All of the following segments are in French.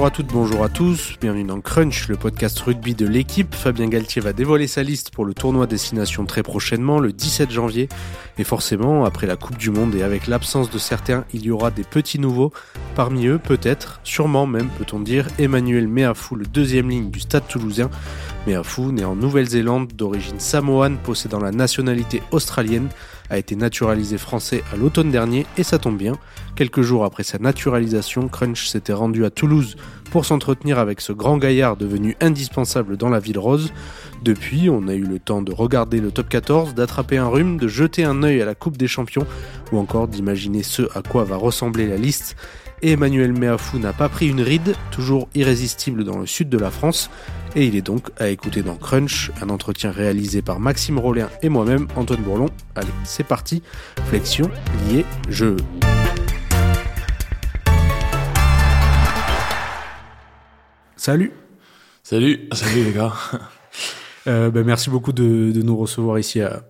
Bonjour à toutes, bonjour à tous, bienvenue dans Crunch, le podcast rugby de l'équipe. Fabien Galtier va dévoiler sa liste pour le tournoi Destination très prochainement, le 17 janvier. Et forcément, après la Coupe du Monde et avec l'absence de certains, il y aura des petits nouveaux. Parmi eux, peut-être, sûrement même, peut-on dire, Emmanuel Meafou, le deuxième ligne du stade toulousain. Meafou, né en Nouvelle-Zélande, d'origine samoane, possédant la nationalité australienne, a été naturalisé français à l'automne dernier et ça tombe bien. Quelques jours après sa naturalisation, Crunch s'était rendu à Toulouse pour s'entretenir avec ce grand gaillard devenu indispensable dans la ville rose. Depuis, on a eu le temps de regarder le top 14, d'attraper un rhume, de jeter un œil à la Coupe des Champions ou encore d'imaginer ce à quoi va ressembler la liste et Emmanuel Meafou n'a pas pris une ride, toujours irrésistible dans le sud de la France, et il est donc à écouter dans Crunch, un entretien réalisé par Maxime Rollin et moi-même, Antoine Bourlon. Allez, c'est parti, flexion, lié, jeu. Salut Salut, salut les gars euh, ben, merci beaucoup de, de, nous recevoir ici à,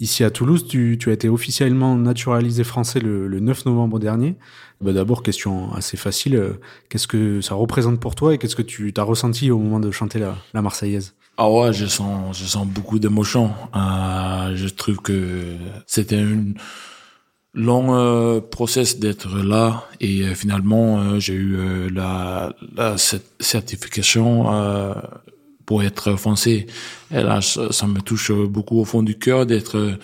ici à Toulouse. Tu, tu as été officiellement naturalisé français le, le 9 novembre dernier. Ben, D'abord, question assez facile. Euh, qu'est-ce que ça représente pour toi et qu'est-ce que tu as ressenti au moment de chanter la, la Marseillaise? Ah ouais, je sens, je sens beaucoup d'émotions. Euh, je trouve que c'était une long euh, process d'être là et euh, finalement euh, j'ai eu la, la certification pour être français. Et là, ça, me touche beaucoup au fond du cœur d'être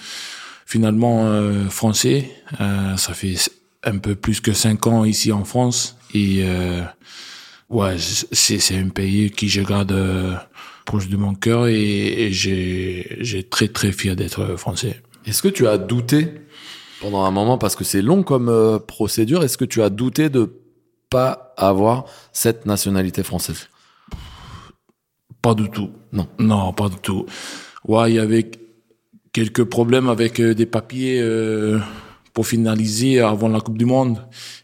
finalement euh, français. Euh, ça fait un peu plus que cinq ans ici en France et euh, ouais, c'est un pays qui je garde proche de mon cœur et, et j'ai très très fier d'être français. Est-ce que tu as douté pendant un moment parce que c'est long comme euh, procédure Est-ce que tu as douté de pas avoir cette nationalité française? Pas du tout. Non. Non, pas du tout. Ouais, il y avait quelques problèmes avec euh, des papiers euh, pour finaliser avant la Coupe du Monde.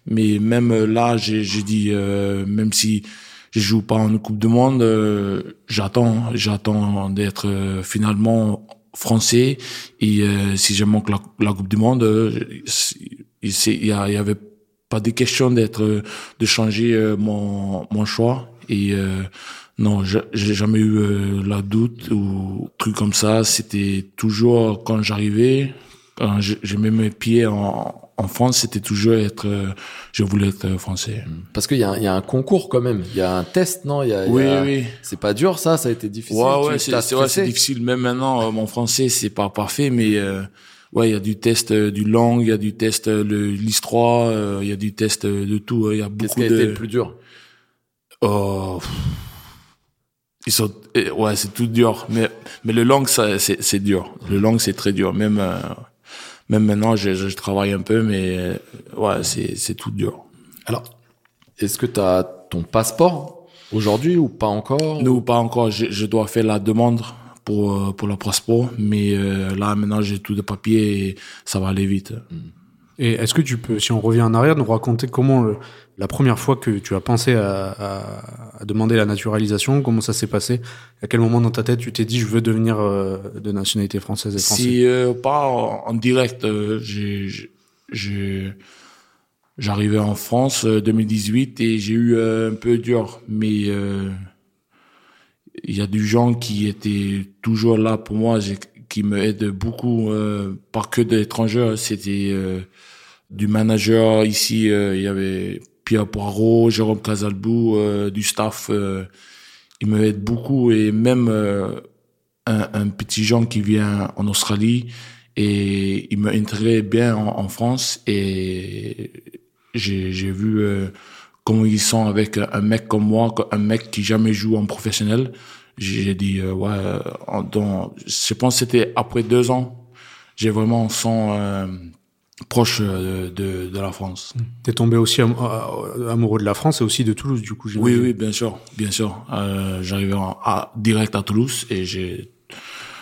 Mais même là, j'ai dit, euh, même si je joue pas en Coupe du Monde, euh, j'attends, j'attends d'être euh, finalement français. Et si je manque la, la, Coupe du Monde, il y, y, avait pas de question d'être, de changer mon, mon choix. Et non, j'ai jamais eu euh, la doute ou truc comme ça. C'était toujours quand j'arrivais, quand j'ai mis mes pieds en, en France, c'était toujours être. Euh, je voulais être français. Parce qu'il y, y, a un concours quand même. Il y a un test, non? Y a, Oui, y a... oui. C'est pas dur, ça? Ça a été difficile? Ouais, ouais, c'est ouais, difficile. Même maintenant, euh, mon français, c'est pas parfait, mais. Euh, ouais, il y a du test euh, du langue, il y a du test l'histoire, il y a du test de tout. Il y a beaucoup Qu'est-ce qui a de... été le plus dur? Oh, ils sont ouais c'est tout dur. Mais mais le langue ça c'est c'est dur. Le langue c'est très dur. Même euh, même maintenant je, je travaille un peu mais ouais c'est c'est tout dur. Alors est-ce que tu as ton passeport aujourd'hui ou pas encore non pas encore. Je, je dois faire la demande pour pour le passeport mais euh, là maintenant j'ai tout de papier et ça va aller vite. Et est-ce que tu peux, si on revient en arrière, nous raconter comment le, la première fois que tu as pensé à, à, à demander la naturalisation, comment ça s'est passé? À quel moment dans ta tête tu t'es dit je veux devenir euh, de nationalité française et français? Si euh, pas en, direct, euh, j'ai j'arrivais en France 2018 et j'ai eu un peu dur, mais il y a du gens qui étaient toujours là pour moi, qui me aident beaucoup, pas que d'étrangers, c'était du manager ici, euh, il y avait Pierre Poirot, Jérôme Casalbou, euh, du staff. Euh, il me beaucoup et même un, un, petit Jean qui vient en Australie et il me intéresse bien en, France et j'ai vu comment ils sont avec un mec comme moi, un mec qui jamais joue en professionnel. J'ai dit ouais, dans, je pense c'était après deux ans, j'ai vraiment sens proche de, de, la France. T'es tombé aussi am amoureux de la France et aussi de Toulouse, du coup. Oui, oui, bien sûr, bien sûr. Euh, J'arrivais à, direct à Toulouse et j'ai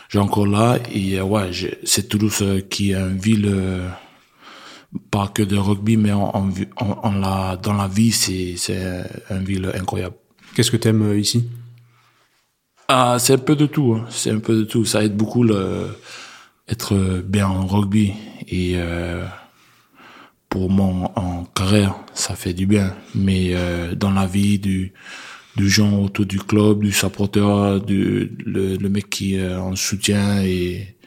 j'ai encore là et ouais, c'est Toulouse qui est une ville euh, pas que de rugby, mais en la dans la vie, c'est c'est une ville incroyable. Qu'est-ce que t'aimes ici? Ah, c'est un peu de tout. Hein. C'est un peu de tout. Ça aide beaucoup le être bien en rugby et euh, pour mon en carrière, ça fait du bien. Mais euh, dans la vie du du gens autour du club, du supporter, du le, le mec qui en soutien et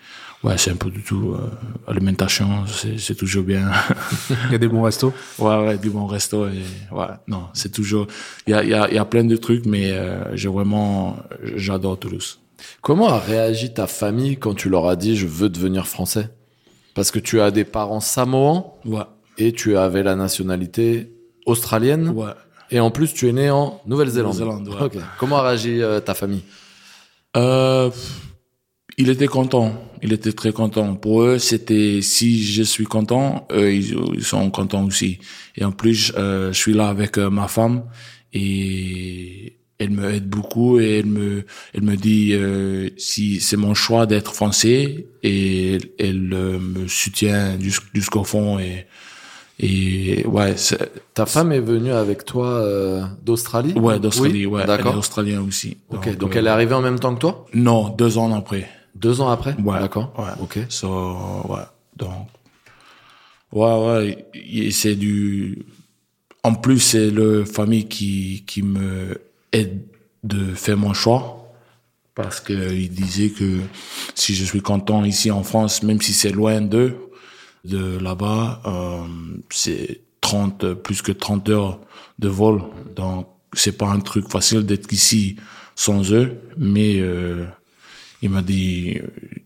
ouais, c'est un peu du tout euh, alimentation, c'est c'est toujours bien. Il y a des bons restos. ouais, ouais, du bon resto et ouais, non, c'est toujours il y a il y a il y a plein de trucs, mais euh, j'ai vraiment j'adore Toulouse. Comment a réagi ta famille quand tu leur as dit je veux devenir français Parce que tu as des parents samoans Ouais, et tu avais la nationalité australienne ouais. et en plus tu es né en Nouvelle-Zélande. Nouvelle-Zélande, ouais. Ok. Comment a réagi euh, ta famille? Euh, il était content. Il était très content. Pour eux, c'était si je suis content, eux ils, ils sont contents aussi. Et en plus, euh, je suis là avec euh, ma femme et elle me aide beaucoup et elle me elle me dit euh, si c'est mon choix d'être français et elle, elle, euh, me soutient jus- jusqu'au fond et et ouais Ta femme est venue avec toi euh, d'Australie? Ouais d'Australie Oui ouais elle est D'accord. australienne aussi. Ok, donc euh, elle est arrivée en même temps que toi? Non deux ans après. Deux ans après? Ouais. D'accord. Ouais. Ok. So, ouais. Donc, ouais, ouais, c'est du, en plus, c'est le famille qui, qui me aide de faire mon choix. Parce que il disait que si je suis content ici en France, même si c'est loin d'eux, de là-bas, euh, c'est 30, plus que 30 heures de vol. Donc, c'est pas un truc facile d'être ici sans eux, mais, euh, il m'a dit,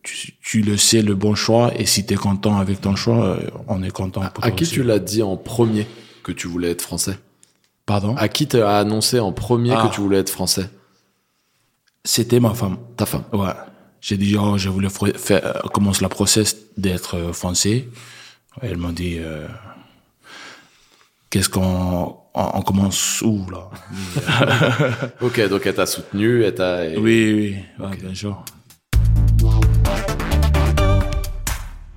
tu, tu le sais, le bon choix, et si t'es content avec ton choix, euh, on est content pour À qui aussi. tu l'as dit en premier que tu voulais être français? Pardon? À qui t'as annoncé en premier Ah. que tu voulais être français C'était ma femme. Ta femme. Ouais. J'ai dit, oh, je voulais faire, euh, commence la process d'être euh, français. Elle m'a dit, euh, qu'est-ce qu'on, on, on commence où, là? Ok, donc elle t'a soutenu, elle t'a... oui, oui, ouais, bien sûr.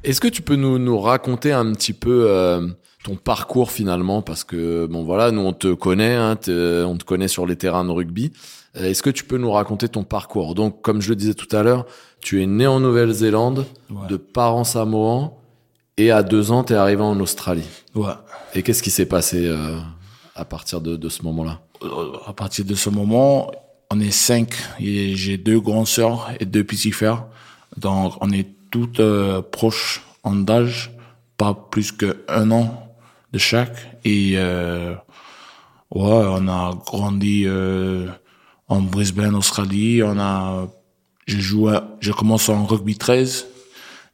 Est-ce que tu peux nous, nous raconter un petit peu euh, ton parcours finalement Parce que, bon voilà, nous on te connaît, hein, on te connaît sur les terrains de rugby. Euh, Est-ce que tu peux nous raconter ton parcours? Donc, comme je le disais tout à l'heure, tu es né en Nouvelle-Zélande, Ouais. de parents samoans, et à deux ans, tu es arrivé en Australie. Ouais. Et qu'est-ce qui s'est passé euh, à partir de, de ce moment-là? Euh, à partir de ce moment, on est cinq. Et J'ai deux grandes sœurs et deux petits frères. Donc, on est toutes euh, proches en âge, pas plus que un an de chaque. Et euh, ouais, on a grandi euh, en Brisbane, Australie. On a, je joue, je commence en rugby 13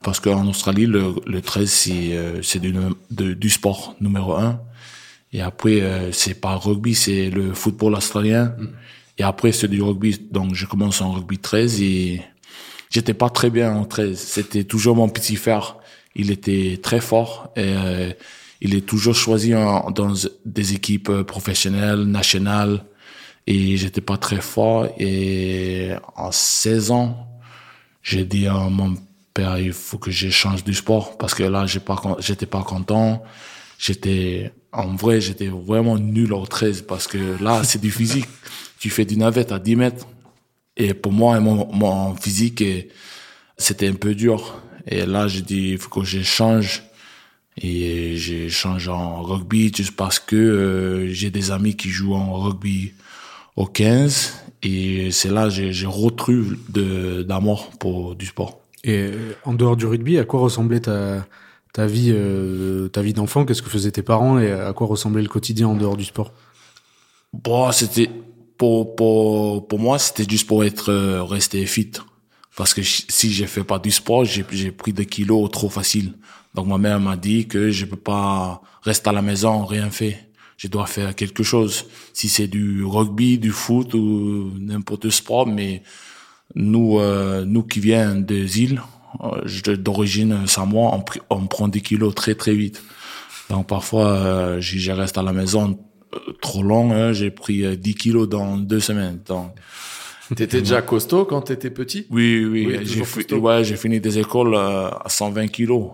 parce qu'en Australie, le, le 13 c'est euh, c'est du, du sport numéro un. Et après, euh, c'est pas rugby, c'est le football australien. Et après, c'est du rugby. Donc, je commence en rugby 13 et j'étais pas très bien en 13. C'était toujours mon petit frère. Il était très fort et euh, il est toujours choisi dans des équipes euh, professionnelles, nationales. Et j'étais pas très fort. Et en 16 ans, j'ai dit à mon père, il faut que je change du sport parce que là, pas, j'étais pas content. J'étais, en vrai, j'étais vraiment nul au 13 parce que là, c'est du physique. Tu fais du navette à 10 mètres. Et pour moi, mon, mon physique, c'était un peu dur. Et là, j'ai dit, il faut que je change. Et j'ai changé en rugby juste parce que euh, j'ai des amis qui jouent en rugby au 15. Et c'est là que j'ai retrouvé de- d'amour pour du sport. Et en dehors du rugby, à quoi ressemblait ta, ta vie, euh, ta vie d'enfant? Qu'est-ce que faisaient tes parents? Et à quoi ressemblait le quotidien en dehors du sport? Bon, c'était pour pour pour moi, c'était juste pour être euh, resté fit. Parce que si j'ai fait pas du sport, j'ai j'ai pris des kilos trop facile. Donc ma mère m'a dit que je peux pas rester à la maison rien fait. Je dois faire quelque chose. Si c'est du rugby, du foot ou n'importe sport, mais nous euh, nous qui viens des îles, euh, d'origine samoa, on, on prend des kilos très très vite. Donc parfois, euh, je, reste à la maison euh, trop long. hein, j'ai pris euh, 10 kilos dans deux semaines. Donc T'étais déjà costaud quand t'étais petit? Oui, oui, Oui, j'ai fi- ouais, fini des écoles euh, à 120 kilos.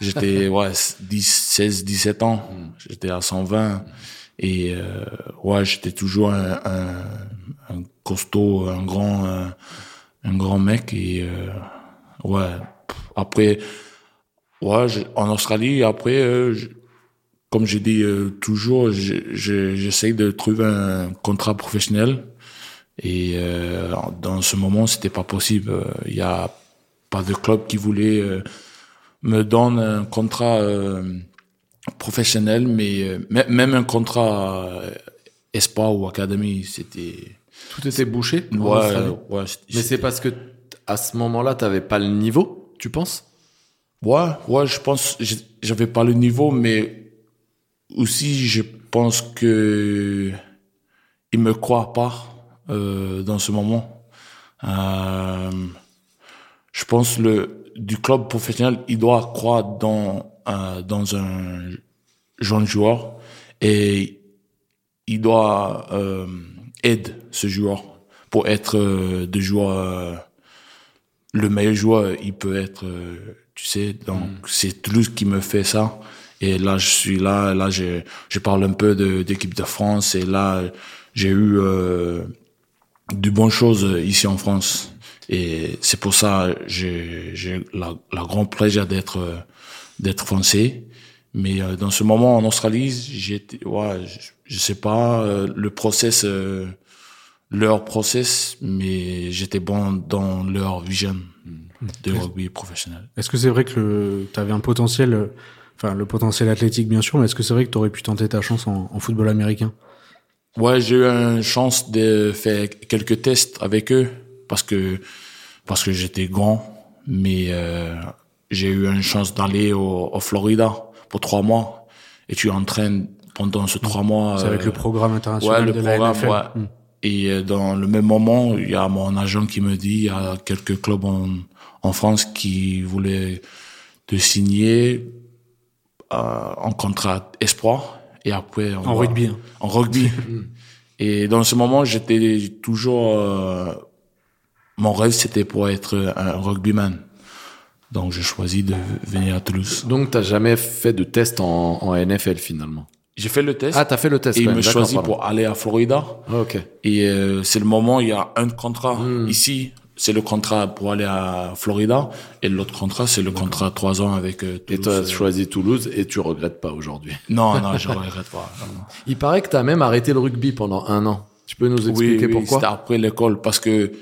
J'étais ouais 10, 16, 17 ans. J'étais à 120 et euh, ouais, j'étais toujours un, un, un costaud, un grand, un, un grand mec et euh, ouais. Après, ouais, je- en Australie, après, euh, je- comme j'ai dit euh, toujours, j'essaye de trouver un contrat professionnel. Et euh, dans ce moment, c'était pas possible. Il y a pas de club qui voulait euh, me donner un contrat professionnel, mais même un contrat espoir ou académie, c'était tout était bouché. Ouais, ouais mais c'est parce que à ce moment-là, tu n'avais pas le niveau, tu penses? Ouais, ouais, je pense, j'avais pas le niveau, mais aussi, je pense que il me croit pas euh, dans ce moment. Euh, je pense le du club professionnel, il doit croire dans euh, dans un jeune joueur et il doit euh, aider ce joueur pour être euh, de joueur euh, le meilleur joueur il peut être tu sais donc mm. c'est Toulouse qui me fait ça et là je suis là là je je parle un peu de d'équipe de France et là j'ai eu euh, de bonnes choses ici en France et c'est pour ça j'ai j'ai la, la grand plaisir d'être d'être français. Mais dans ce moment en Australie j'étais ouais je, je sais pas le process leur process, mais j'étais bon dans leur vision de rugby professionnel. Est-ce que c'est vrai que tu avais un potentiel, enfin le potentiel athlétique bien sûr, mais est-ce que c'est vrai que tu aurais pu tenter ta chance en, football américain? Ouais, j'ai eu une chance de faire quelques tests avec eux parce que parce que j'étais grand, mais euh, j'ai eu une chance d'aller au, au, Florida pour trois mois et tu entraînes pendant ces trois mois. C'est avec le euh, programme international ouais, le de programme, la Ouais. Hmm. Et euh, dans le même moment, il y a mon agent qui me dit, il y a quelques clubs en, en France qui voulaient te signer euh, en contrat espoir. Et après, en rugby. Hein. En rugby. et dans ce moment, j'étais toujours. Mon rêve, c'était pour être un rugbyman. Donc, j'ai choisi de venir à Toulouse. Donc, t'as jamais fait de test en, en NFL finalement? J'ai fait le test. Ah, t'as fait le test. Et il me choisit pour aller à Florida. Ah, ok. Et euh, c'est le moment, il y a un contrat hmm. ici. C'est le contrat pour aller à Florida. Et l'autre contrat, c'est le contrat trois ans avec euh, Toulouse. Et tu as choisi Toulouse et tu regrettes pas aujourd'hui? Non, non, je regrette pas. Il paraît que tu as même arrêté le rugby pendant un an. Tu peux nous expliquer oui, pourquoi? C'était après l'école parce que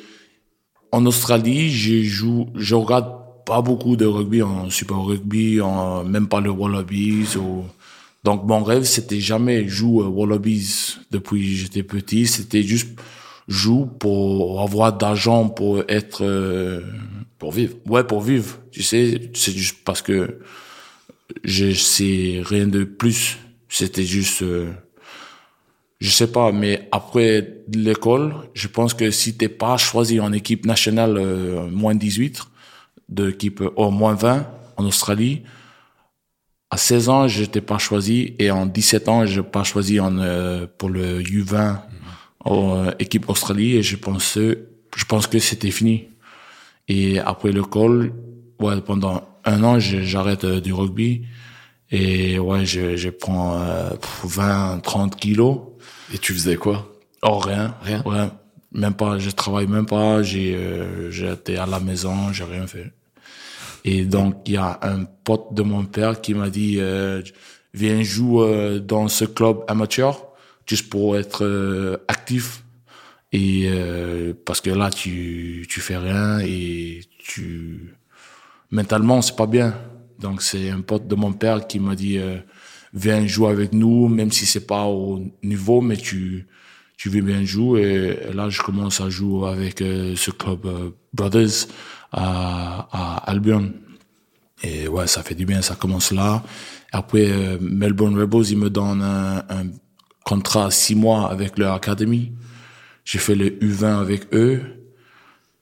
en Australie, je joue, je regarde pas beaucoup de rugby en super rugby, en, même pas le Wallabies donc mon rêve, c'était jamais jouer Wallabies depuis j'étais petit. C'était juste jouer pour avoir d'argent, pour être... Euh, pour vivre. Ouais, pour vivre. Tu sais, c'est juste parce que je sais rien de plus. C'était juste... Euh, je sais pas, mais après l'école, je pense que si t'es pas choisi en équipe nationale euh, moins 18, de équipe au moins 20 en Australie, à 16 ans, je n'étais pas choisi et en 17 ans, je n'ai pas choisi en, euh, pour le U20 en euh, équipe Australie et je pensais, je pense que c'était fini. Et après l'école, ouais, pendant un an, j'arrête euh, du rugby et ouais, je, je prends 20, 30 kilos. Et tu faisais quoi? Oh, rien. Rien? Ouais. Même pas, je travaille même pas, j'ai, j'étais à la maison, j'ai rien fait. Et donc, il y a un pote de mon père qui m'a dit, euh, viens jouer euh, dans ce club amateur, juste pour être euh, actif. Et euh, parce que là, tu, tu fais rien et tu... Mentalement, c'est pas bien. Donc, c'est un pote de mon père qui m'a dit, viens jouer avec nous, même si c'est pas au niveau, mais tu, tu veux bien jouer. Et là, je commence à jouer avec ce club Brothers à, à Albion. Et ouais, ça fait du bien, ça commence là. Après, euh, Melbourne Rebels, ils me donnent un, un contrat six mois avec leur académie. J'ai fait le U20 avec eux.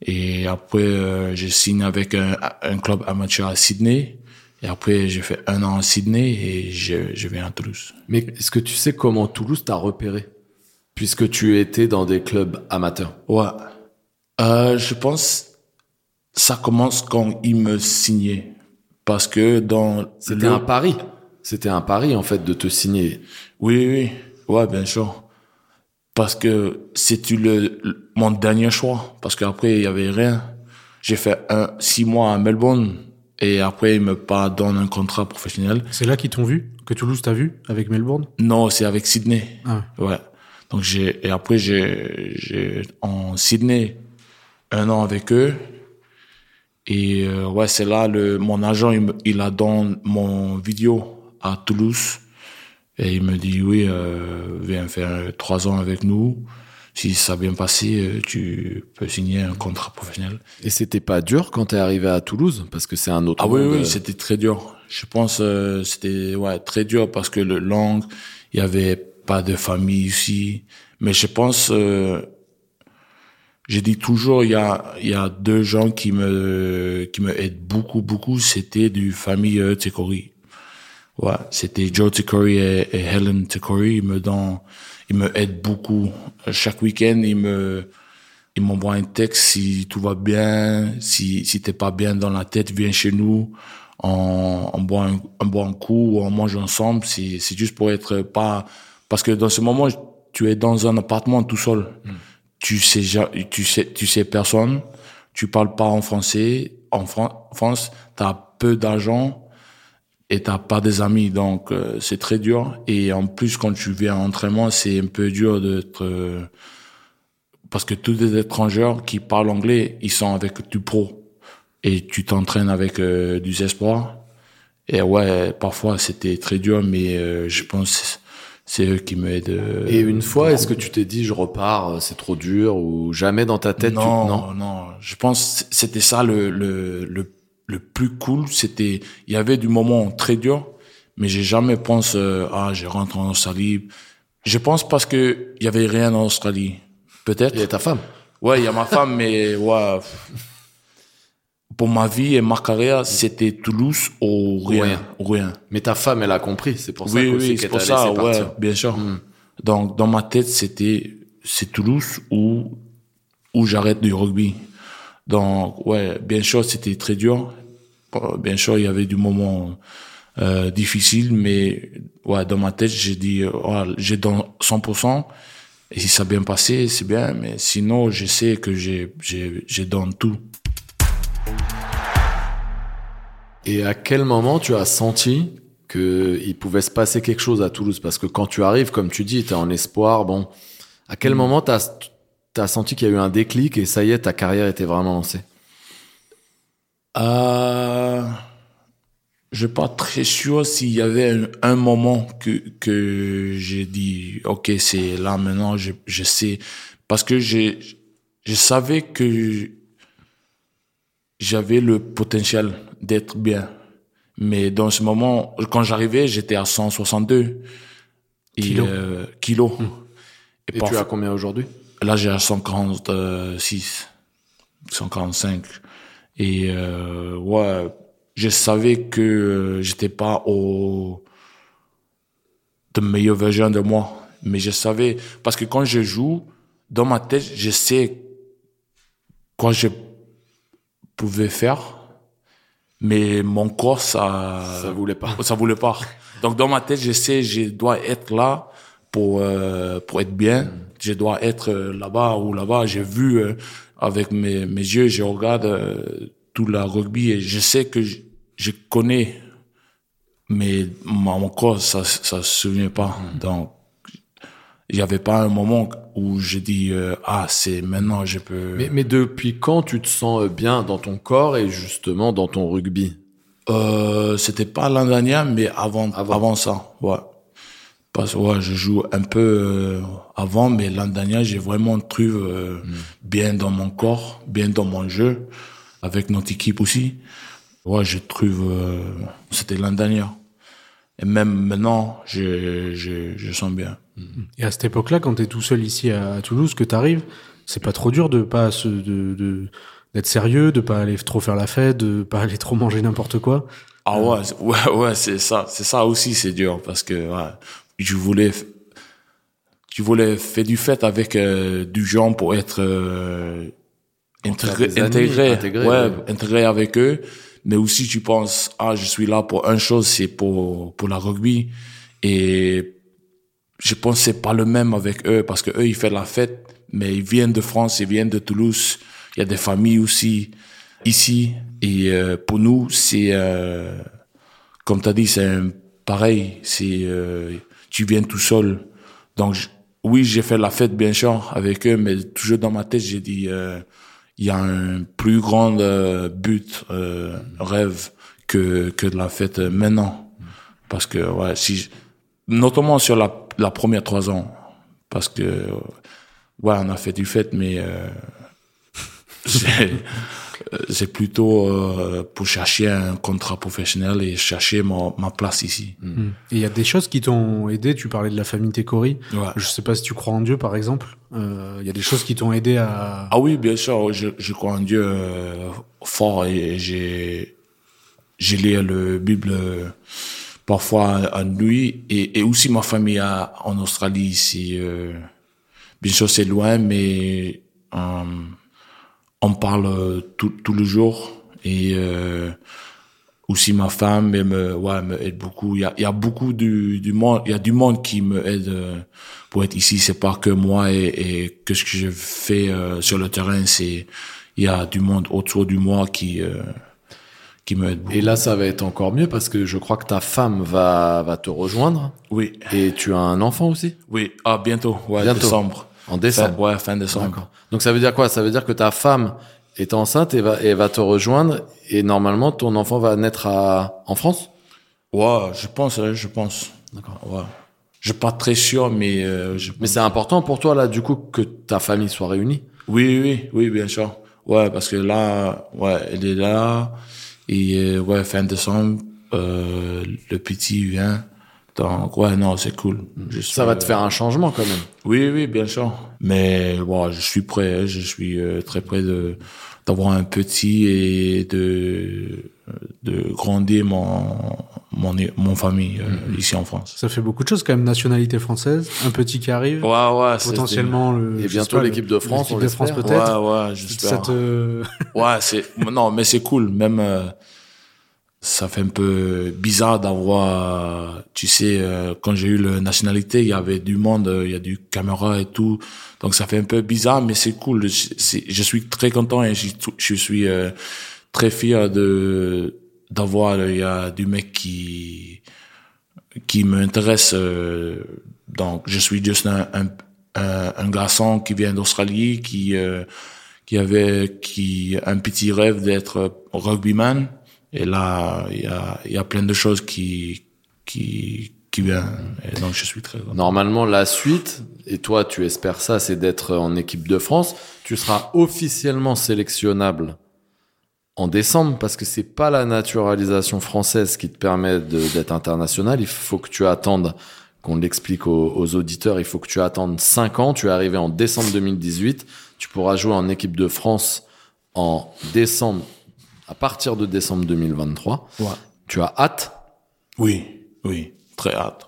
Et après, euh, j'ai signé avec un, un, club amateur à Sydney. Et après, j'ai fait un an à Sydney et je, je viens à Toulouse. Mais est-ce que tu sais comment Toulouse t'a repéré Puisque tu étais dans des clubs amateurs? Ouais. Euh, je pense ça commence quand il me signait. Parce que dans... C'était un pari. C'était un pari, en fait, de te signer. Oui, oui. Ouais, bien sûr. Parce que c'était le, mon dernier choix? Parce qu'après, il y avait rien. J'ai fait un, six mois à Melbourne. Et après, ils me pas donnent un contrat professionnel. C'est là qu'ils t'ont vu Que Toulouse t'a vu Avec Melbourne? Non, c'est avec Sydney. Ah Ouais. Donc j'ai et après j'ai j'ai en Sydney un an avec eux et euh, ouais c'est là le mon agent il, me- il a donné mon vidéo à Toulouse et il me dit oui euh, viens faire trois ans avec nous si ça a bien passé euh, tu peux signer un contrat professionnel. Et c'était pas dur quand t'es arrivé à Toulouse parce que c'est un autre ah oui monde, euh, oui c'était très dur. Je pense euh, c'était ouais très dur parce que le langue il y avait pas de famille ici. Mais je pense euh, je dis toujours il y a il y a deux gens qui me qui me aident beaucoup beaucoup. C'était du famille euh, Tekori ouais c'était Joe Tekori et, et Helen Tekori ils me donnent ils me aident beaucoup chaque week-end. Ils me ils m'envoient un texte si tout va bien, si si t'es pas bien dans la tête, viens chez nous, on, on boit un, on boit un coup, on mange ensemble. C'est c'est juste pour être pas parce que dans ce moment tu es dans un appartement tout seul, tu sais tu sais tu sais personne, tu parles pas en français, en Fran- France t'as peu d'argent et t'as pas des amis donc euh, c'est très dur et en plus quand tu viens à l'entraînement c'est un peu dur d'être euh, parce que tous les étrangers qui parlent anglais, ils sont avec du pro. Et tu t'entraînes avec euh, du espoir. Et ouais, parfois c'était très dur, mais euh, je pense c'est eux qui m'aident. euh, Et une fois, est-ce que tu t'es dit je repars, c'est trop dur ou jamais dans ta tête tu- non, non? non, Je pense c'était ça le, le, le, le plus cool. C'était, il y avait du moment très dur, mais j'ai jamais pensé, euh, ah, je rentre en Australie. Je pense parce que il y avait rien en Australie. Peut-être. Et ta femme Ouais, il y a ma femme, mais ouais. Pour ma vie et ma carrière, c'était Toulouse ou rien. Rien. Ou rien. Mais ta femme, elle a compris. C'est pour ça Oui, oui, c'est pour ça, ouais, partir. bien sûr. Hmm. Donc, dans ma tête, c'était, c'est Toulouse ou, ou j'arrête du rugby. Donc, ouais, bien sûr, c'était très dur. Bien sûr, il y avait du moment euh, difficile, mais ouais, dans ma tête, j'ai dit, ouais, j'ai dans 100%. Et si ça a bien passé, c'est bien, mais sinon, je sais que j'ai, j'ai, j'ai donné tout. Et à quel moment tu as senti que il pouvait se passer quelque chose à Toulouse? Parce que quand tu arrives, comme tu dis, tu es en espoir. Bon, à quel moment tu as, senti qu'il y a eu un déclic et ça y est, ta carrière était vraiment lancée. Euh, je suis pas très sûr s'il y avait un, un moment que que j'ai dit ok c'est là maintenant je je sais. Parce que j'ai je savais que j'avais le potentiel d'être bien. Mais dans ce moment quand j'arrivais j'étais à 162 et, Kilos. euh, kilos. Et tu parfois- as combien aujourd'hui? Là, j'ai à 146, 145. Et euh, ouais, je savais que euh, j'étais pas au de meilleure version de moi, mais je savais parce que quand je joue, dans ma tête, je sais quoi je pouvais faire, mais mon corps ça Ça voulait pas. ça voulait pas. Donc dans ma tête, je sais, je dois être là pour euh, pour être bien. Je dois être euh, là-bas ou là-bas. J'ai vu euh, avec mes mes yeux, je regarde euh, tout la rugby et je sais que je, je connais, mais mon corps ça ça se souvient pas. Donc il y avait pas un moment où je dis euh, ah c'est maintenant je peux. Mais, mais depuis quand tu te sens bien dans ton corps et justement dans ton rugby? Euh, c'était pas l'an dernier, mais avant, Avant. avant, ça, ouais. Parce que ouais, je joue un peu euh, avant, mais l'an dernier, j'ai vraiment trouvé euh, bien dans mon corps, bien dans mon jeu, avec notre équipe aussi. Ouais, je trouve, euh, c'était l'an dernier. Et même maintenant, je, je, je sens bien. Et à cette époque-là, quand t'es tout seul ici à, à Toulouse, que t'arrives, c'est pas trop dur de pas se, de, de- d'être sérieux, de pas aller trop faire la fête, de pas aller trop manger n'importe quoi? Ah ouais, c'est- ouais, ouais, c'est ça, c'est ça aussi, c'est dur parce que ouais, je voulais, je voulais faire du fête avec euh, du gens pour être euh, intégré, amis, intégré, intégré, ouais, intégré avec eux. Mais aussi, tu penses, ah, je suis là pour une chose, c'est pour pour la rugby. Et je pense c'est pas le même avec eux parce que eux ils font la fête, mais ils viennent de France, ils viennent de Toulouse. Il y a des familles aussi. ici. Et euh, pour nous, c'est euh, comme tu as dit, c'est pareil. C'est euh, tu viens tout seul. Donc j- oui, j'ai fait la fête bien sûr avec eux, mais toujours dans ma tête, j'ai dit euh, il y a un plus grand euh, but, euh, rêve que que de la fête maintenant. Parce que ouais, si je- notamment sur la la première trois ans, parce que ouais, on a fait du fête, mais euh, c'est euh, c'est plutôt euh, pour chercher un contrat professionnel et chercher ma, ma place ici. Et il y a des choses qui t'ont aidé. Tu parlais de la famille Técori. Ouais. Je sais pas si tu crois en Dieu, par exemple. Euh, Il y a des choses qui t'ont aidé à. Ah oui, bien sûr, je, je crois en Dieu euh, fort et j'ai j'ai lu le Bible euh, parfois en nuit et, et aussi ma famille à- en Australie ici. euh, bien sûr, c'est loin, mais euh, on parle euh, tout, tout le jour. Et euh, aussi ma femme elle me ouais me aide beaucoup. Il y a, il y a beaucoup du, du monde il y a du monde qui me aide euh, pour être ici. C'est pas que moi et, et que ce que je fais euh, sur le terrain. C'est il y a du monde autour de moi qui qui me aide beaucoup. Et là, ça va être encore mieux parce que je crois que ta femme va, va te rejoindre. Oui. Et tu as un enfant aussi? Oui. Ah bientôt. Ouais Bientôt. décembre en fin, décembre. ouais fin décembre. Donc ça veut dire quoi? Ça veut dire que ta femme est enceinte et va, et va te rejoindre et normalement ton enfant va naître à, en France? Ouais je pense hein, je pense D'accord. ouais je suis pas très sûr mais euh, je Mais c'est important pour toi là du coup que ta famille soit réunie? Oui, oui, oui, bien sûr. Ouais, parce que là, ouais, elle est là. Et euh, ouais, fin décembre, euh, le petit vient. Donc, ouais, non, c'est cool. Je Ça suis, va te euh, faire un changement quand même. Oui, oui, bien sûr. Mais bon, je suis prêt. hein, Je suis euh, très prêt de d'avoir un petit et de de grandir mon mon mon famille euh, ici en France. Ça fait beaucoup de choses quand même. Nationalité française, un petit qui arrive, Ouais, ouais. c'est- potentiellement le. Et bientôt l'équipe de France, l'équipe de France peut-être. Ouais, ouais, Ça j'espère. te. Ouais, c'est non, mais c'est cool. Même euh, ça fait un peu bizarre d'avoir, tu sais, euh, quand j'ai eu la nationalité, il y avait du monde, euh, il y a du caméra et tout. Donc ça fait un peu bizarre, mais c'est cool. Je, suis très content et je, suis euh, très fier de d'avoir il y a du mec qui qui m'intéresse. donc je suis juste un un, un, un garçon qui vient d'Australie, qui qui avait qui un petit rêve d'être rugbyman et là il y a plein de choses qui qui qui et donc je suis très. Normalement, la suite, et toi tu espères ça, c'est d'être en équipe de France. Tu seras officiellement sélectionnable en décembre parce que c'est pas la naturalisation française qui te permet d'être international. Il faut que tu attendes, qu'on l'explique aux, aux auditeurs, il faut que tu attendes 5 ans. Tu es arrivé en décembre 2018. Tu pourras jouer en équipe de France en décembre, à partir de décembre 2023. Ouais. Tu as hâte? Oui, oui, très hâte.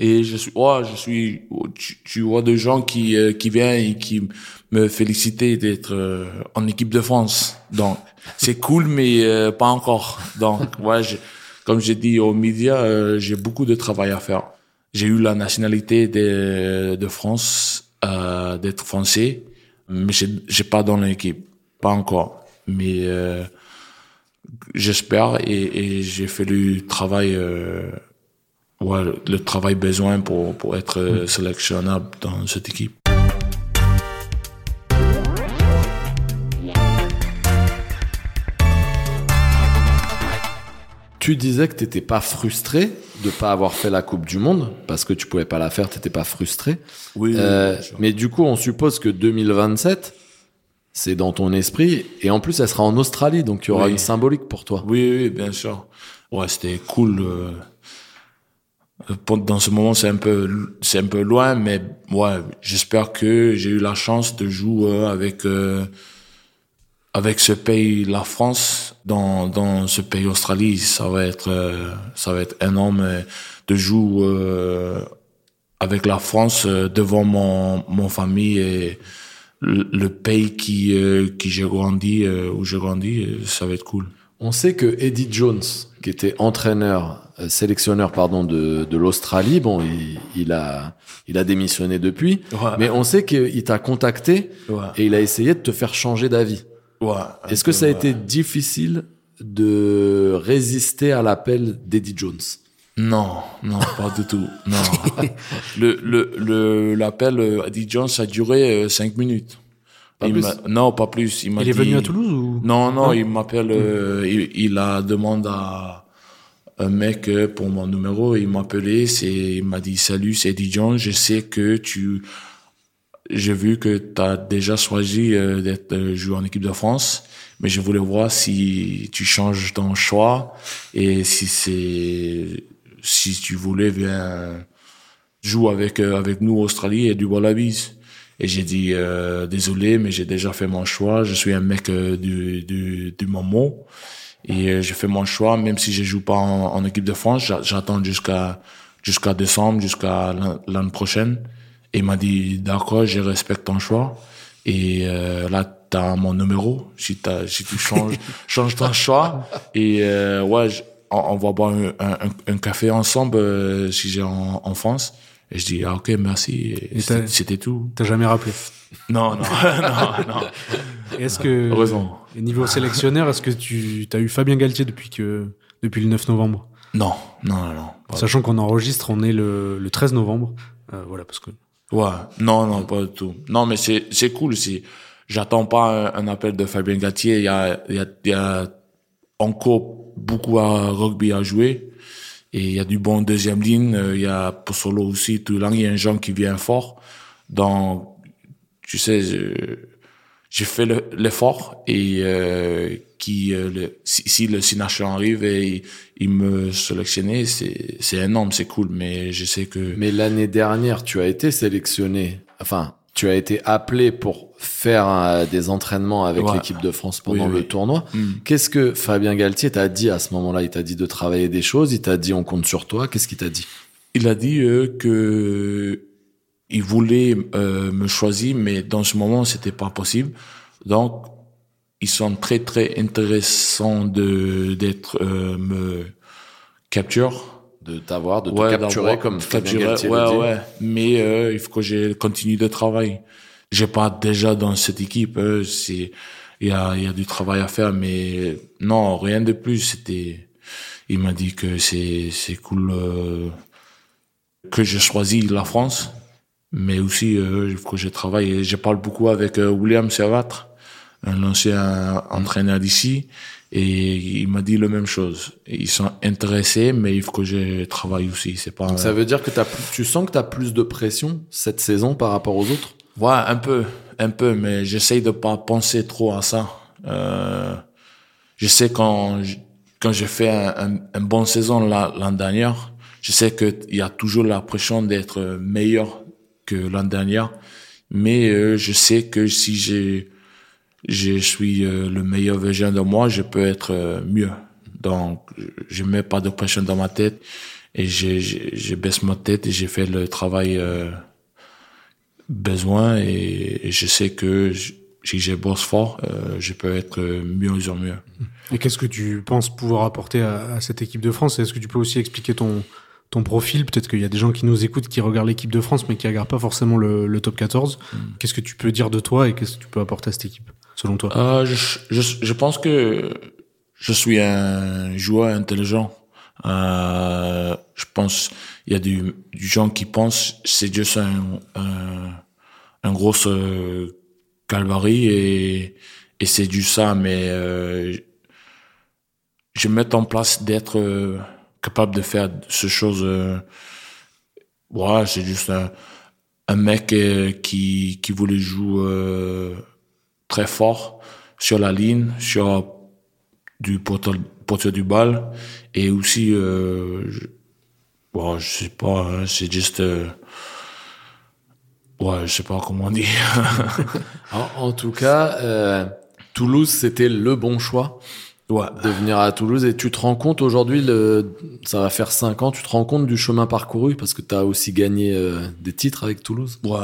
Et je suis, ouais, je suis, tu, tu vois des gens qui euh, qui viennent et qui me félicitaient d'être euh, en équipe de France. Donc c'est cool, mais euh, pas encore. Donc ouais, je- comme j'ai dit aux médias, euh, j'ai beaucoup de travail à faire. J'ai eu la nationalité de de France, euh, d'être français, mais j'ai j'ai pas dans l'équipe, pas encore. Mais euh, j'espère et, et j'ai fait le travail euh, ouais, le, travail besoin pour pour être euh, sélectionnable dans cette équipe. Tu disais que t'étais pas frustré de pas avoir fait la Coupe du Monde parce que tu pouvais pas la faire, t'étais pas frustré. oui, Euh, mais du coup, on suppose que 2027, c'est dans ton esprit et en plus, elle sera en Australie, donc il y aura Oui. une symbolique pour toi. oui oui bien sûr ouais c'était cool euh, euh, dans ce moment c'est un peu c'est un peu loin mais ouais j'espère que j'ai eu la chance de jouer euh, avec euh, avec ce pays la France dans dans ce pays Australie ça va être euh, ça va être énorme de jouer euh, avec la France devant mon mon famille et le, le pays qui euh, qui j'ai grandi euh, où j'ai grandi euh, ça va être cool On sait que Eddie Jones, qui était entraîneur, euh, sélectionneur pardon de, de l'Australie, bon, il, il a il a démissionné depuis, Ouais. mais on sait qu'il t'a contacté Ouais. et il a essayé de te faire changer d'avis. Ouais. Est-ce que ça a été difficile de résister à l'appel d'Eddie Jones? Non, non, pas du tout. Non. le, le, le, l'appel euh, Eddie Jones a duré euh, cinq minutes. Pas Il plus m'a- non, pas plus. Il, m'a Il est dit- venu à Toulouse ou? Non, non, Non il m'appelle, euh, il, il a demandé à un mec euh, pour mon numéro, il m'a appelé, c'est, il m'a dit, salut, c'est Eddie Jones, je sais que tu, j'ai vu que tu as déjà choisi euh, d'être euh, jouer en équipe de France, mais je voulais voir si tu changes ton choix et si c'est, si tu voulais viens jouer avec, euh, avec nous, Australie et du Wallabies. Et j'ai dit euh, désolé, mais j'ai déjà fait mon choix. Je suis un mec euh, du, du, du moment et euh, j'ai fait mon choix. Même si je joue pas en, en équipe de France, j'a- j'attends jusqu'à jusqu'à décembre, jusqu'à l'an- l'année prochaine. Et il m'a dit d'accord, je respecte ton choix. Et euh, là, t'as mon numéro. Si t'as, si tu changes, change ton choix. Et euh, ouais, je- on, on va boire un, un, un café ensemble euh, si j'ai en, en France. Et je dis ah ok merci. C'était tout. T'as jamais rappelé? Non, non, non, Est-ce que Heureusement. niveau sélectionneur, est-ce que tu as eu Fabien Galtier depuis que depuis le 9 novembre? Non, non, non, Sachant qu'on enregistre, on est le, le 13 novembre. Euh, voilà, parce que Ouais, non, non, pas du tout. Non, mais c'est, c'est cool. C'est, j'attends pas un, un appel de Fabien Gatier. Il y a, y a encore beaucoup à rugby à jouer. Et il y a du bon deuxième ligne. Euh, Il y a pour solo aussi. Tout là, il y a un genre qui vient fort. Donc, tu sais, j'ai fait le- l'effort et euh, qui, euh, si, le Sinachon arrive et il, il me sélectionnait, c'est énorme, c'est cool. Mais je sais que Mais l'année dernière, tu as été sélectionné, enfin, tu as été appelé pour faire des entraînements avec Ouais. l'équipe de France pendant Oui, le tournoi. Hmm. Qu'est-ce que Fabien Galtier t'a dit à ce moment-là? Il t'a dit de travailler des choses, il t'a dit on compte sur toi. Qu'est-ce qu'il t'a dit? Il a dit euh, que il voulait euh, me choisir, mais dans ce moment, c'était pas possible. Donc, ils sont très très intéressants de d'être euh, me capture. De t'avoir, de te Ouais, capturer d'avoir- comme capturer, ouais, ouais. Mais euh, il faut que je continue de travailler. J'ai pas déjà dans cette équipe. euh, c'est il y a il y a du travail à faire, mais non rien de plus. C'était il m'a dit que c'est c'est cool euh, que j'ai choisi la France, mais aussi il faut que je travaille. Et je parle beaucoup avec William Servatre, un ancien entraîneur d'ici, et il m'a dit la même chose. Ils sont intéressés, mais il faut que je travaille aussi. C'est pas. Donc ça veut dire que plus, tu sens que tu as plus de pression cette saison par rapport aux autres? Ouais, un peu, un peu, mais j'essaye de pas penser trop à ça. Euh, je sais quand quand j'ai fait un, un, un bon saison la- l'an dernier, je sais que il y a toujours la pression d'être meilleur que l'an dernier, mais euh, je sais que si j'ai je suis euh, le meilleur version de moi, je peux être euh, mieux. Donc, je mets pas de pression dans ma tête et je, je, je baisse ma tête et j'ai fait le travail euh, besoin et, et je sais que je- si je bosse fort, euh, je peux être mieux en mieux. Et qu'est-ce que tu penses pouvoir apporter à, à cette équipe de France? Est-ce que tu peux aussi expliquer ton, ton profil? Peut-être qu'il y a des gens qui nous écoutent, qui regardent l'équipe de France, mais qui regardent pas forcément le, le top 14. Qu'est-ce que tu peux dire de toi et qu'est-ce que tu peux apporter à cette équipe, selon toi Euh, je, je, je pense que je suis un joueur intelligent. Euh, je pense il y a du, du gens qui pensent c'est juste un, un, un gros euh, et, et c'est du ça, mais euh, je mets en place d'être euh, capable de faire ce chose. Euh, ouais, c'est juste un, un mec qui, qui voulait jouer très fort sur la ligne, sur du porteur, du bal et aussi euh, je, bon, je sais pas, hein, c'est juste euh, ouais, je sais pas comment dire. en, en tout cas, euh, Toulouse, c'était le bon choix ouais. de venir à Toulouse. Et tu te rends compte aujourd'hui, le, ça va faire cinq ans, tu te rends compte du chemin parcouru parce que tu as aussi gagné des titres avec Toulouse? Ouais.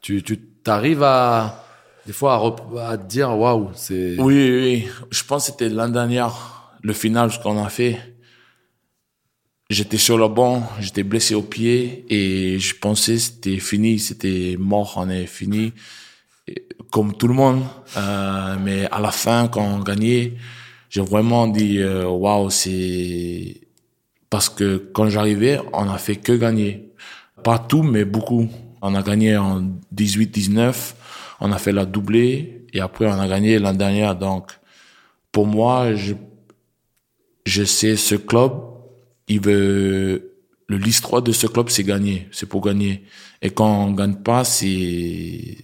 Tu, tu arrives à, des fois, à, dire, waouh, c'est. Oui, oui, je pense que c'était l'an dernier, le final, ce qu'on a fait. J'étais sur le banc, j'étais blessé au pied et je pensais que c'était fini, c'était mort, on est fini. Comme tout le monde. Euh, mais à la fin, quand on gagnait, j'ai vraiment dit euh, waouh, c'est parce que quand j'arrivais, on a fait que gagner. Pas tout, mais beaucoup. On a gagné en 18-19, on a fait la doublée et après on a gagné l'an dernier. Donc pour moi, je je sais ce club, il veut le l'histoire de ce club, c'est gagner, c'est pour gagner. Et quand on gagne pas, c'est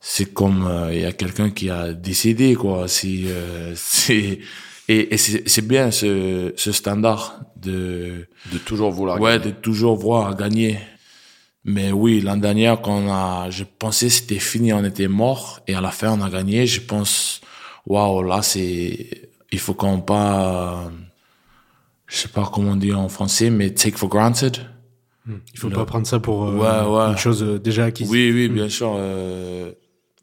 c'est comme euh, il y a quelqu'un qui a décédé quoi. C'est euh, c'est et, et c'est bien ce ce standard de de toujours vouloir ouais gagner. de toujours voir gagner. Mais oui, l'an dernier quand on a, je pensais c'était fini, on était mort et à la fin on a gagné. Je pense waouh là c'est il faut qu'on pas je sais pas comment on dit en français mais take for granted. Il faut pas prendre ça pour euh, Ouais, ouais. une chose euh, déjà acquise. Oui oui bien sûr. Euh,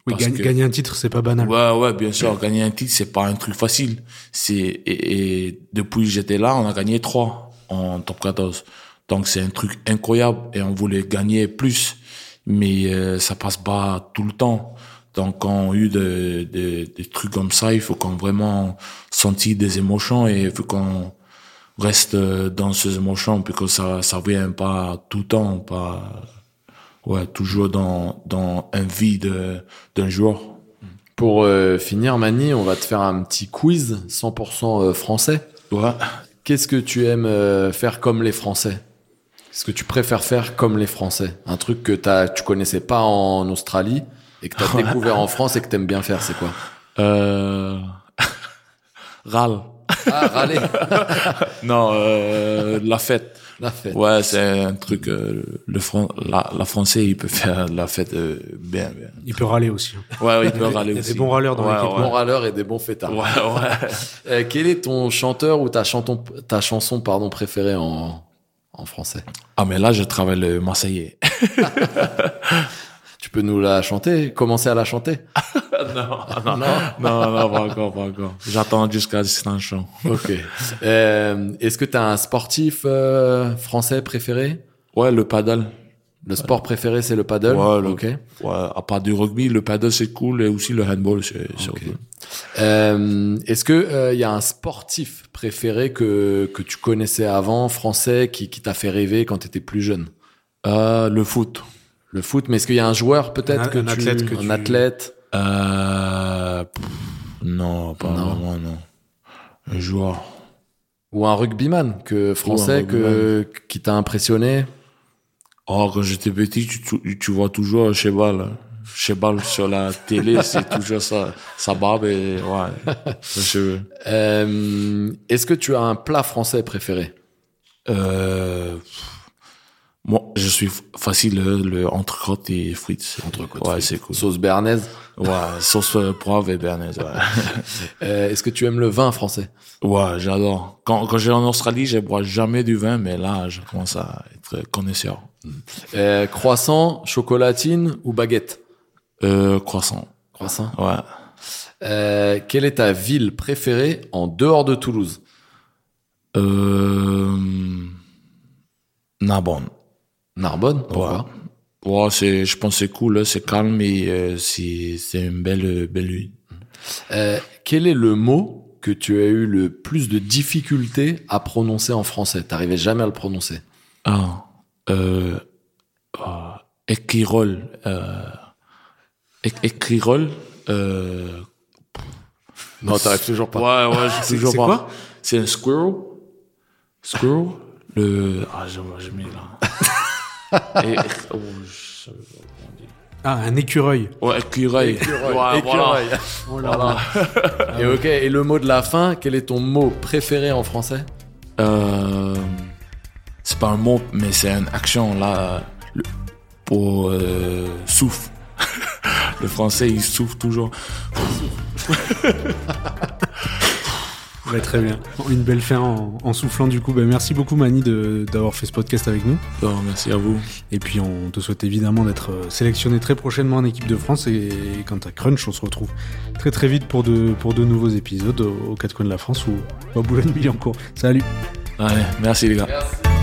Oui, parce gagne- que- gagner un titre, c'est pas banal. Ouais, ouais, bien sûr. Gagner un titre, c'est pas un truc facile. C'est et, et depuis que j'étais là, on a gagné trois en top 14. Donc c'est un truc incroyable et on voulait gagner plus, mais euh, ça passe pas tout le temps. Donc quand on a eu de- de- des trucs comme ça, il faut qu'on vraiment sentir des émotions et il faut qu'on reste euh, dans ces émotions puis que ça ça vient pas tout le temps, pas ouais toujours dans dans un vie de d'un joueur. Pour euh, finir, Mani, on va te faire un petit quiz 100% euh, français. Ouais. Qu'est-ce que tu aimes euh, faire comme les Français? Qu'est-ce que tu préfères faire comme les Français Un truc que t'as, tu connaissais pas en Australie et que tu as découvert en France et que t'aimes bien faire, c'est quoi Euh... Râle. Ah, râler Non, euh, la fête. La fête. Ouais, c'est un truc. euh, le Fran... la, la français, il peut faire la fête euh, bien, bien. Il peut râler aussi. hein. Ouais, il peut râler Il y a aussi. des bons râleurs dans Ouais, l'équipe. Bon râleur et des bons fêtards. Ouais, ouais. Euh, quel est ton chanteur ou ta, chanton, ta chanson pardon, préférée en, en français Ah, mais là, je travaille le Marseillais. Tu peux nous la chanter Commencer à la chanter? Non, non, non, non, pas encore, pas encore. J'attends jusqu'à distantion. Ok. Euh, Est-ce que tu as un sportif euh, français préféré? Ouais, le paddle. Le sport préféré, c'est le paddle Ouais, le- Ok. Ouais, à part du rugby, le paddle, c'est cool et aussi le handball, c'est cool. Euh, Est-ce que il y a un sportif préféré que que tu connaissais avant, français, qui qui t'a fait rêver quand tu étais plus jeune? Euh, le foot. Le foot, mais est-ce qu'il y a un joueur peut-être que un tu, athlète que un tu- athlète? Euh, pff, non, pas Non. vraiment, non. Un joueur. ou un rugbyman que français que qui t'a impressionné? Oh, quand j'étais petit, tu, tu, tu vois toujours Chebal. Chebal sur la télé, c'est toujours ça, sa barbe et, ouais, ses cheveux. Euh, Est-ce que tu as un plat français préféré? Euh, moi, je suis facile, le, le entrecôte et frites. Entrecôte Ouais, c'est cool. Sauce béarnaise? Ouais, sauce euh, poivre et béarnaise, ouais. Euh, Est-ce que tu aimes le vin français? Ouais, j'adore. Quand, quand j'ai en Australie, je bois jamais du vin, mais là, je commence à être connaisseur. Euh, Croissant, chocolatine ou baguette? Euh, croissant. Croissant. Ouais. Euh, quelle est ta ville préférée en dehors de Toulouse? Euh, Narbonne. Narbonne Pourquoi? Ouais, c'est, je pense que c'est cool, là, c'est calme et euh, c'est, c'est une belle, belle ville. Euh, Quel est le mot que tu as eu le plus de difficulté à prononcer en français? T'arrivais jamais à le prononcer. Ah, euh, euh, équirol, euh, Non, t'arrives toujours pas. ouais, ouais, je toujours c'est pas. quoi? C'est un squirrel. Squirrel? Le, ah, j'ai, j'ai mis là. et, oh, je. Ah, un écureuil. Ouais, écureuil. Écureuil. Ouais, voilà. Écureuil. Oh là là. Et ok, et le mot de la fin, quel est ton mot préféré en français? Euh, c'est pas un mot, mais c'est une action là le- pour euh, souffle. le français, il souffle toujours. Ouais, très bien. Une belle fin en, en soufflant du coup. Ben, merci beaucoup Mani de- d'avoir fait ce podcast avec nous. Non, merci à vous. Et puis on te souhaite évidemment d'être euh, sélectionné très prochainement en équipe de France. Et, quant à Crunch, on se retrouve très très vite pour de, pour de nouveaux épisodes aux, quatre coins de la France ou, ou à Boulogne-Billancourt. Salut Allez, merci les gars. Merci.